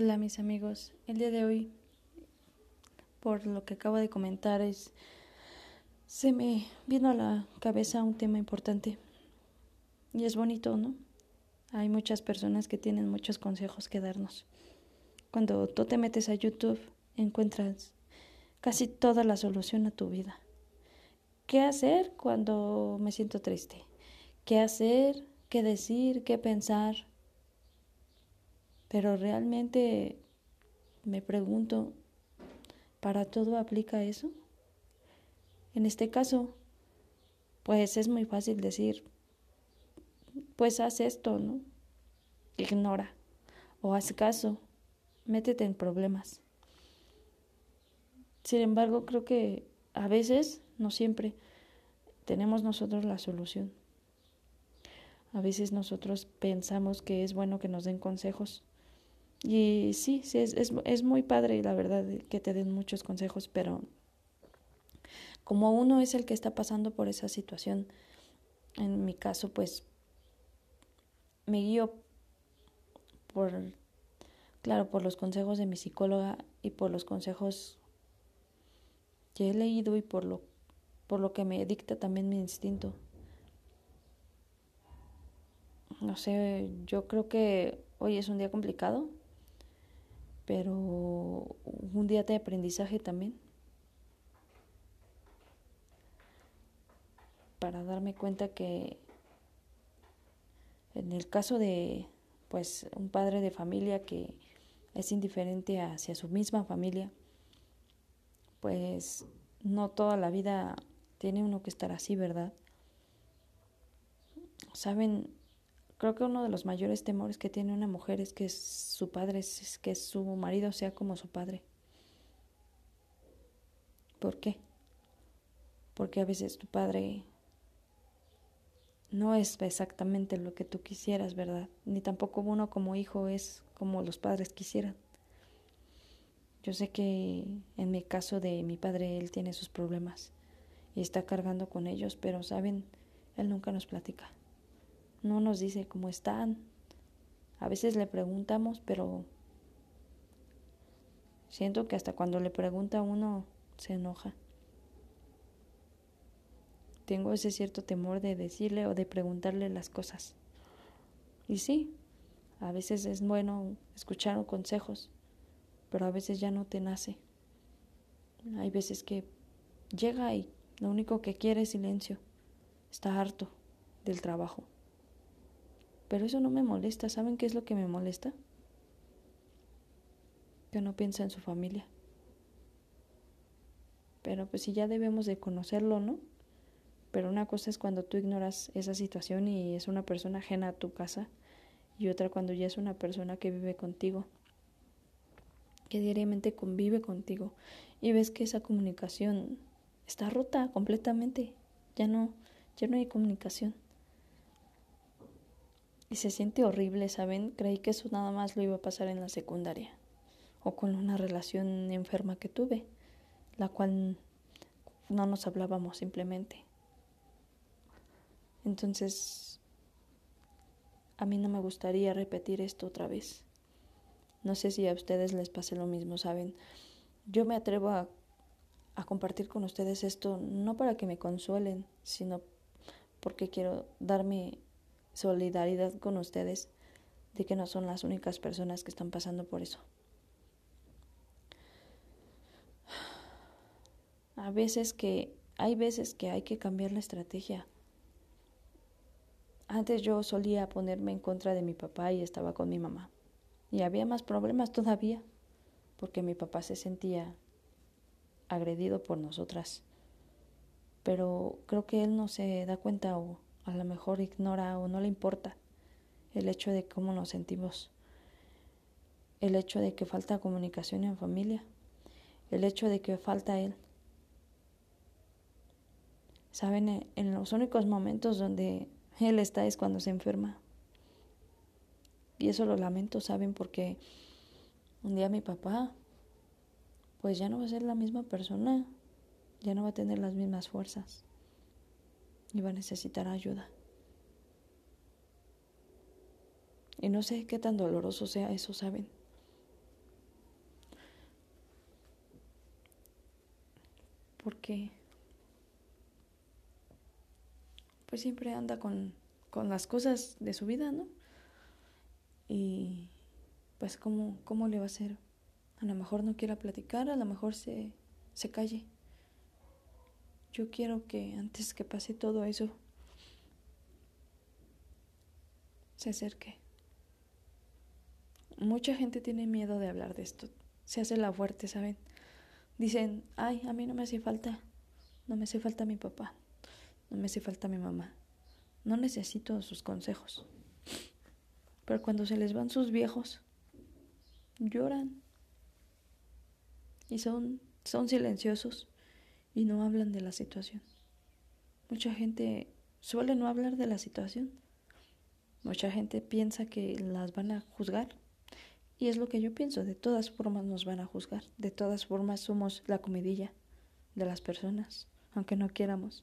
Hola mis amigos, el día de hoy, por lo que acabo de comentar, es se me vino a la cabeza un tema importante y es bonito, ¿no? Hay muchas personas que tienen muchos consejos que darnos. Cuando tú te metes a YouTube, encuentras casi toda la solución a tu vida. ¿Qué hacer cuando me siento triste? ¿Qué hacer? ¿Qué decir? ¿Qué pensar? Pero realmente me pregunto, ¿para todo aplica eso? En este caso, pues es muy fácil decir, pues haz esto, ¿no? Ignora o haz caso, métete en problemas. Sin embargo, creo que a veces, no siempre, tenemos nosotros la solución. A veces nosotros pensamos que es bueno que nos den consejos y sí, sí es, es, es muy padre, la verdad, que te den muchos consejos, pero como uno es el que está pasando por esa situación, en mi caso, pues me guío por, claro, por los consejos de mi psicóloga y por los consejos que he leído y por lo, por lo que me dicta también mi instinto. No sé, yo creo que hoy es un día complicado pero un día de aprendizaje también. Para darme cuenta que en el caso de pues un padre de familia que es indiferente hacia su misma familia, pues no toda la vida tiene uno que estar así, ¿verdad? Saben, Creo que uno de los mayores temores que tiene una mujer es que su padre, es que su marido sea como su padre. ¿Por qué? Porque a veces tu padre no es exactamente lo que tú quisieras, ¿verdad? Ni tampoco uno como hijo es como los padres quisieran. Yo sé que en mi caso de mi padre, él tiene sus problemas y está cargando con ellos, pero saben, él nunca nos platica no nos dice cómo están. A veces le preguntamos, pero siento que hasta cuando le pregunta uno se enoja. Tengo ese cierto temor de decirle o de preguntarle las cosas. Y sí, a veces es bueno escuchar consejos, pero a veces ya no te nace. Hay veces que llega y lo único que quiere es silencio. Está harto del trabajo. Pero eso no me molesta. ¿Saben qué es lo que me molesta? Que no piensa en su familia. Pero pues sí ya debemos de conocerlo, ¿no? Pero una cosa es cuando tú ignoras esa situación y es una persona ajena a tu casa y otra cuando ya es una persona que vive contigo, que diariamente convive contigo y ves que esa comunicación está rota completamente. Ya no, ya no hay comunicación. Y se siente horrible, ¿saben? Creí que eso nada más lo iba a pasar en la secundaria o con una relación enferma que tuve, la cual no nos hablábamos simplemente. Entonces, a mí no me gustaría repetir esto otra vez. No sé si a ustedes les pase lo mismo, ¿saben? Yo me atrevo a, a compartir con ustedes esto no para que me consuelen, sino porque quiero darme solidaridad con ustedes de que no son las únicas personas que están pasando por eso. A veces que hay veces que hay que cambiar la estrategia. Antes yo solía ponerme en contra de mi papá y estaba con mi mamá. Y había más problemas todavía, porque mi papá se sentía agredido por nosotras. Pero creo que él no se da cuenta o a lo mejor ignora o no le importa el hecho de cómo nos sentimos, el hecho de que falta comunicación en familia, el hecho de que falta él. Saben, en los únicos momentos donde él está es cuando se enferma. Y eso lo lamento, ¿saben? Porque un día mi papá, pues ya no va a ser la misma persona, ya no va a tener las mismas fuerzas y va a necesitar ayuda. Y no sé qué tan doloroso sea eso, ¿saben? Porque pues siempre anda con, con las cosas de su vida, ¿no? Y pues cómo, cómo le va a hacer. A lo mejor no quiera platicar, a lo mejor se, se calle. Yo quiero que antes que pase todo eso, se acerque. Mucha gente tiene miedo de hablar de esto. Se hace la fuerte, ¿saben? Dicen, ay, a mí no me hace falta. No me hace falta mi papá. No me hace falta mi mamá. No necesito sus consejos. Pero cuando se les van sus viejos, lloran. Y son, son silenciosos y no hablan de la situación. Mucha gente suele no hablar de la situación. Mucha gente piensa que las van a juzgar. Y es lo que yo pienso, de todas formas nos van a juzgar. De todas formas somos la comidilla de las personas, aunque no quieramos.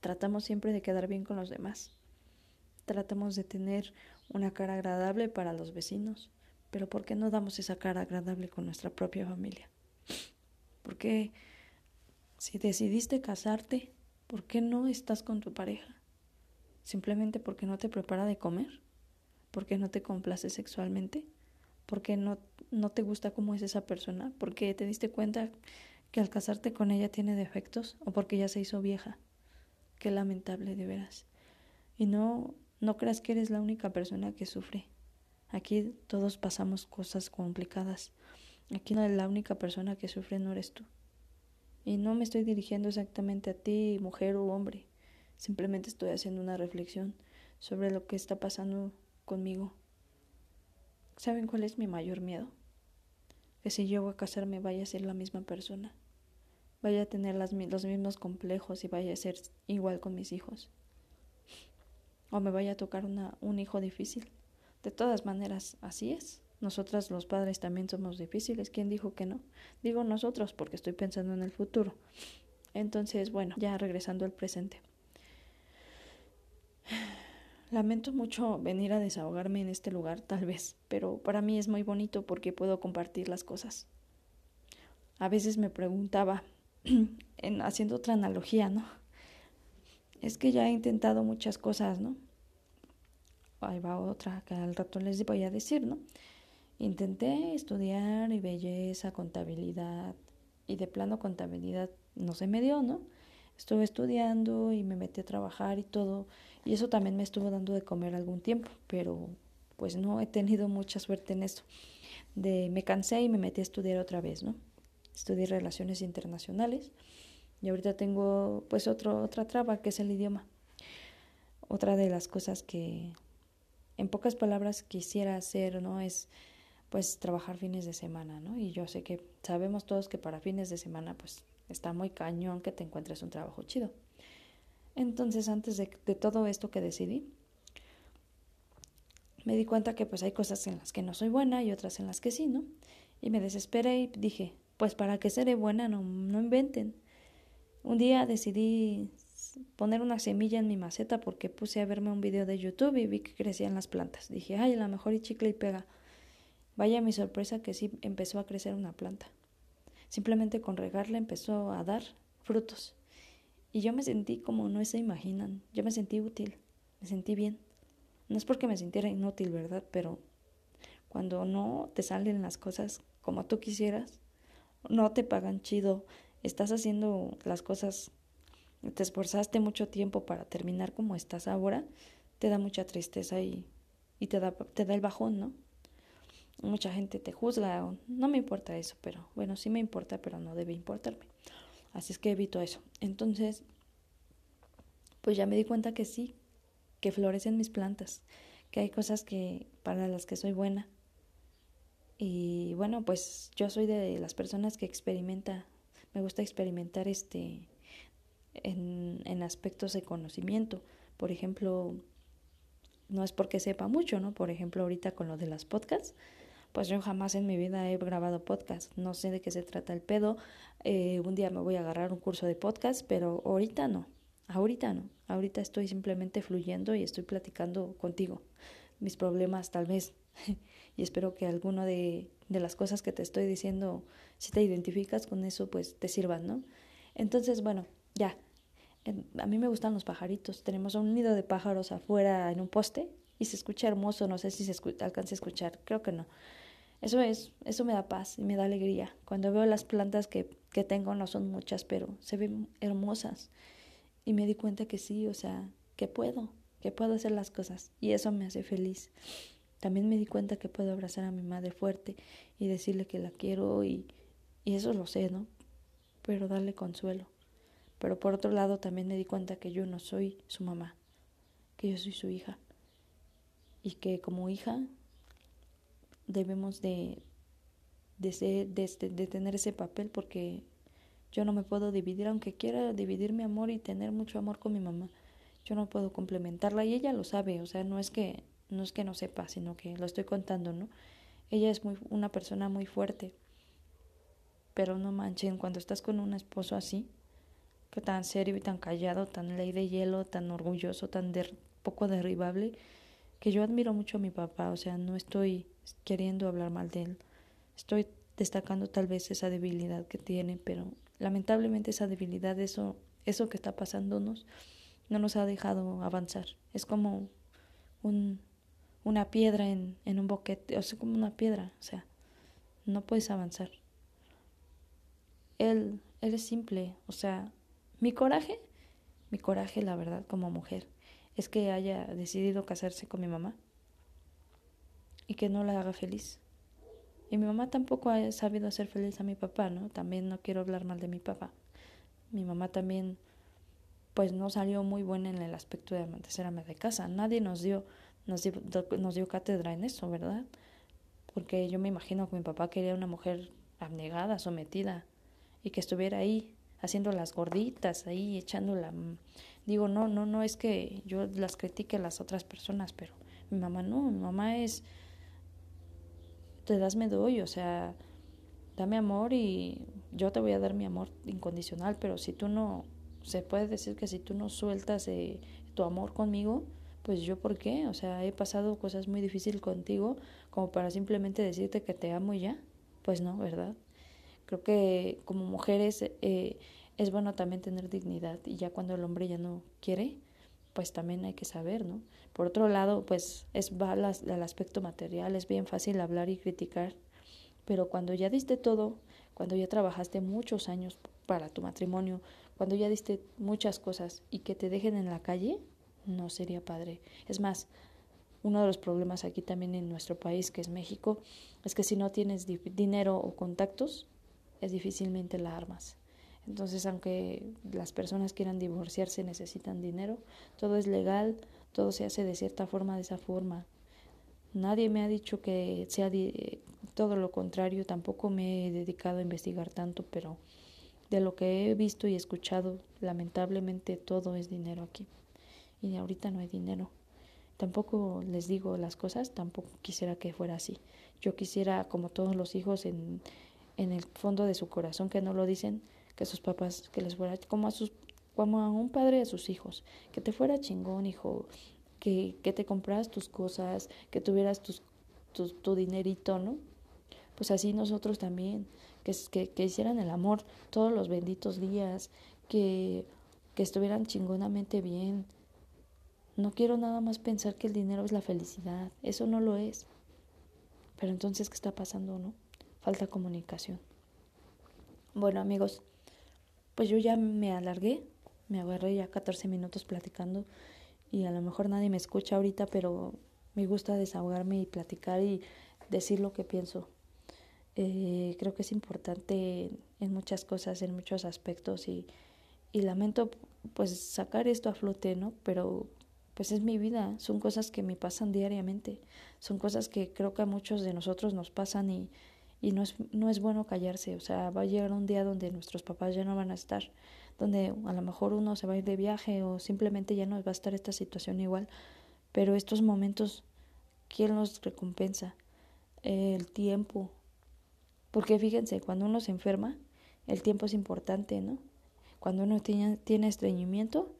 Tratamos siempre de quedar bien con los demás. Tratamos de tener una cara agradable para los vecinos. Pero ¿por qué no damos esa cara agradable con nuestra propia familia? Porque si decidiste casarte, ¿por qué no estás con tu pareja? ¿Simplemente porque no te prepara de comer? ¿Porque no te complace sexualmente? ¿Porque no, no te gusta cómo es esa persona? ¿Porque te diste cuenta que al casarte con ella tiene defectos? ¿O porque ya se hizo vieja? Qué lamentable de veras. Y no, no creas que eres la única persona que sufre. Aquí todos pasamos cosas complicadas. Aquí la única persona que sufre no eres tú. Y no me estoy dirigiendo exactamente a ti, mujer o hombre. Simplemente estoy haciendo una reflexión sobre lo que está pasando conmigo. ¿Saben cuál es mi mayor miedo? Que si llego a casarme vaya a ser la misma persona. Vaya a tener las, los mismos complejos y vaya a ser igual con mis hijos. O me vaya a tocar un hijo difícil. De todas maneras, así es. Nosotras los padres también somos difíciles. ¿Quién dijo que no? Digo nosotros porque estoy pensando en el futuro. Entonces, bueno, ya regresando al presente. Lamento mucho venir a desahogarme en este lugar, tal vez, pero para mí es muy bonito porque puedo compartir las cosas. A veces me preguntaba, en, haciendo otra analogía, ¿no? Es que ya he intentado muchas cosas, ¿no? Ahí va otra que al rato les voy a decir, ¿no? Intenté estudiar y belleza, contabilidad, y de plano contabilidad no se me dio, ¿no? Estuve estudiando y me metí a trabajar y todo, y eso también me estuvo dando de comer algún tiempo, pero pues no he tenido mucha suerte en eso. De, me cansé y me metí a estudiar otra vez, ¿no? Estudié relaciones internacionales y ahorita tengo pues otro, otra traba que es el idioma. Otra de las cosas que en pocas palabras quisiera hacer, ¿no? Es pues trabajar fines de semana, ¿no? Y yo sé que sabemos todos que para fines de semana pues está muy cañón que te encuentres un trabajo chido. Entonces antes de, todo esto que decidí, me di cuenta que pues hay cosas en las que no soy buena y otras en las que sí, ¿no? Y me desesperé y dije, pues para que seré buena no, no inventen. Un día decidí poner una semilla en mi maceta porque puse a verme un video de YouTube y vi que crecían las plantas. Dije, ay, a lo mejor y chicle y pega. Vaya mi sorpresa que sí empezó a crecer una planta. Simplemente con regarla empezó a dar frutos. Y yo me sentí como no se imaginan. Yo me sentí útil, me sentí bien. No es porque me sintiera inútil, ¿verdad? Pero cuando no te salen las cosas como tú quisieras, no te pagan chido, estás haciendo las cosas, te esforzaste mucho tiempo para terminar como estás ahora, te da mucha tristeza y, y te, da, te da el bajón, ¿no? Mucha gente te juzga, no me importa eso, pero bueno, sí me importa, pero no debe importarme. Así es que evito eso. Entonces, pues ya me di cuenta que sí, que florecen mis plantas, que hay cosas que para las que soy buena. Y bueno, pues yo soy de las personas que experimenta, me gusta experimentar este en, en aspectos de conocimiento. Por ejemplo, no es porque sepa mucho, ¿no? Por ejemplo, ahorita con lo de las podcasts, pues yo jamás en mi vida he grabado podcast, no sé de qué se trata el pedo, eh, un día me voy a agarrar un curso de podcast, pero ahorita no, ahorita no, ahorita estoy simplemente fluyendo y estoy platicando contigo mis problemas tal vez y espero que alguno de, de las cosas que te estoy diciendo, si te identificas con eso, pues te sirvan, ¿no? Entonces, bueno, ya. A mí me gustan los pajaritos. Tenemos un nido de pájaros afuera en un poste y se escucha hermoso. No sé si se alcanza a escuchar. Creo que no. Eso es, eso me da paz y me da alegría. Cuando veo las plantas que, que tengo, no son muchas, pero se ven hermosas. Y me di cuenta que sí, o sea, que puedo, que puedo hacer las cosas. Y eso me hace feliz. También me di cuenta que puedo abrazar a mi madre fuerte y decirle que la quiero y, y eso lo sé, ¿no? Pero darle consuelo. Pero por otro lado también me di cuenta que yo no soy su mamá, que yo soy su hija. Y que como hija debemos de, de tener ese papel porque yo no me puedo dividir, aunque quiera dividir mi amor y tener mucho amor con mi mamá. Yo no puedo complementarla y ella lo sabe, o sea, no es que no es que no sepa, sino que lo estoy contando, ¿no? Ella es muy una persona muy fuerte. Pero no manchen, cuando estás con un esposo así, que tan serio y tan callado, tan ley de hielo, tan orgulloso, tan poco derribable, que yo admiro mucho a mi papá, o sea, no estoy queriendo hablar mal de él. Estoy destacando tal vez esa debilidad que tiene, pero lamentablemente esa debilidad, eso, eso que está pasándonos, no nos ha dejado avanzar. Es como un, una piedra en, en un boquete, o sea, como una piedra, o sea, no puedes avanzar. Él, él es simple, o sea, mi coraje, mi coraje, la verdad, como mujer, es que haya decidido casarse con mi mamá y que no la haga feliz. Y mi mamá tampoco ha sabido hacer feliz a mi papá, ¿no? También no quiero hablar mal de mi papá. Mi mamá también, pues no salió muy buena en el aspecto de ser ama de casa. Nadie nos dio, nos dio, nos dio cátedra en eso, ¿verdad? Porque yo me imagino que mi papá quería una mujer abnegada, sometida, y que estuviera ahí, haciendo las gorditas, ahí echándola. Digo, no, no, no es que yo las critique a las otras personas, pero mi mamá no, mi mamá es te das me doy, o sea, dame amor y yo te voy a dar mi amor incondicional, pero si tú no, se puede decir que si tú no sueltas eh, tu amor conmigo, pues yo por qué, o sea, he pasado cosas muy difíciles contigo como para simplemente decirte que te amo y ya, pues no, ¿verdad? Creo que como mujeres eh, es bueno también tener dignidad y ya cuando el hombre ya no quiere, pues también hay que saber, ¿no? Por otro lado, pues es va al aspecto material, es bien fácil hablar y criticar, pero cuando ya diste todo, cuando ya trabajaste muchos años para tu matrimonio, cuando ya diste muchas cosas y que te dejen en la calle, no sería padre. Es más, uno de los problemas aquí también en nuestro país, que es México, es que si no tienes dinero o contactos, es difícilmente la armas. Entonces, aunque las personas quieran divorciarse, necesitan dinero, todo es legal, todo se hace de cierta forma, de esa forma. Nadie me ha dicho que sea todo lo contrario, tampoco me he dedicado a investigar tanto, pero de lo que he visto y escuchado, lamentablemente todo es dinero aquí. Y ahorita no hay dinero. Tampoco les digo las cosas, tampoco quisiera que fuera así. Yo quisiera, como todos los hijos, en, en el fondo de su corazón, que no lo dicen, que sus papás, que les fuera como a sus como a un padre a sus hijos, que te fuera chingón, hijo, que, que te compraras tus cosas, que tuvieras tus, tu, dinerito, ¿no? Pues así nosotros también, que, que, que hicieran el amor todos los benditos días, que, que estuvieran chingonamente bien. No quiero nada más pensar que el dinero es la felicidad, eso no lo es. Pero entonces, ¿qué está pasando, no? Falta comunicación. Bueno, amigos, pues yo ya me alargué, me agarré ya 14 minutos platicando y a lo mejor nadie me escucha ahorita, pero me gusta desahogarme y platicar y decir lo que pienso. Eh, creo que es importante en muchas cosas, en muchos aspectos y, y lamento pues sacar esto a flote, ¿no? Pero pues es mi vida, son cosas que me pasan diariamente, son cosas que creo que a muchos de nosotros nos pasan y, y no es, no es bueno callarse, o sea, va a llegar un día donde nuestros papás ya no van a estar, donde a lo mejor uno se va a ir de viaje o simplemente ya no va a estar esta situación igual, pero estos momentos, ¿quién los recompensa? El tiempo, porque fíjense, cuando uno se enferma, el tiempo es importante, ¿no? Cuando uno tiene, tiene estreñimiento,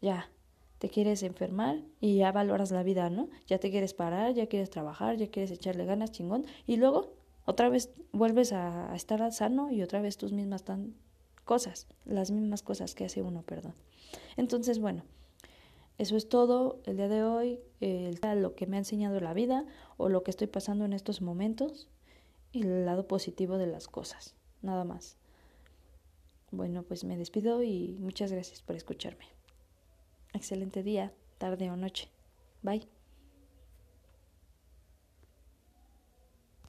ya, te quieres enfermar y ya valoras la vida, ¿no? Ya te quieres parar, ya quieres trabajar, ya quieres echarle ganas, chingón, y luego otra vez vuelves a, estar sano y otra vez tus mismas están cosas, las mismas cosas que hace uno, perdón. Entonces, bueno, eso es todo el día de hoy, lo que me ha enseñado la vida o lo que estoy pasando en estos momentos y el lado positivo de las cosas, nada más. Bueno, pues me despido y muchas gracias por escucharme. Excelente día, tarde o noche. Bye.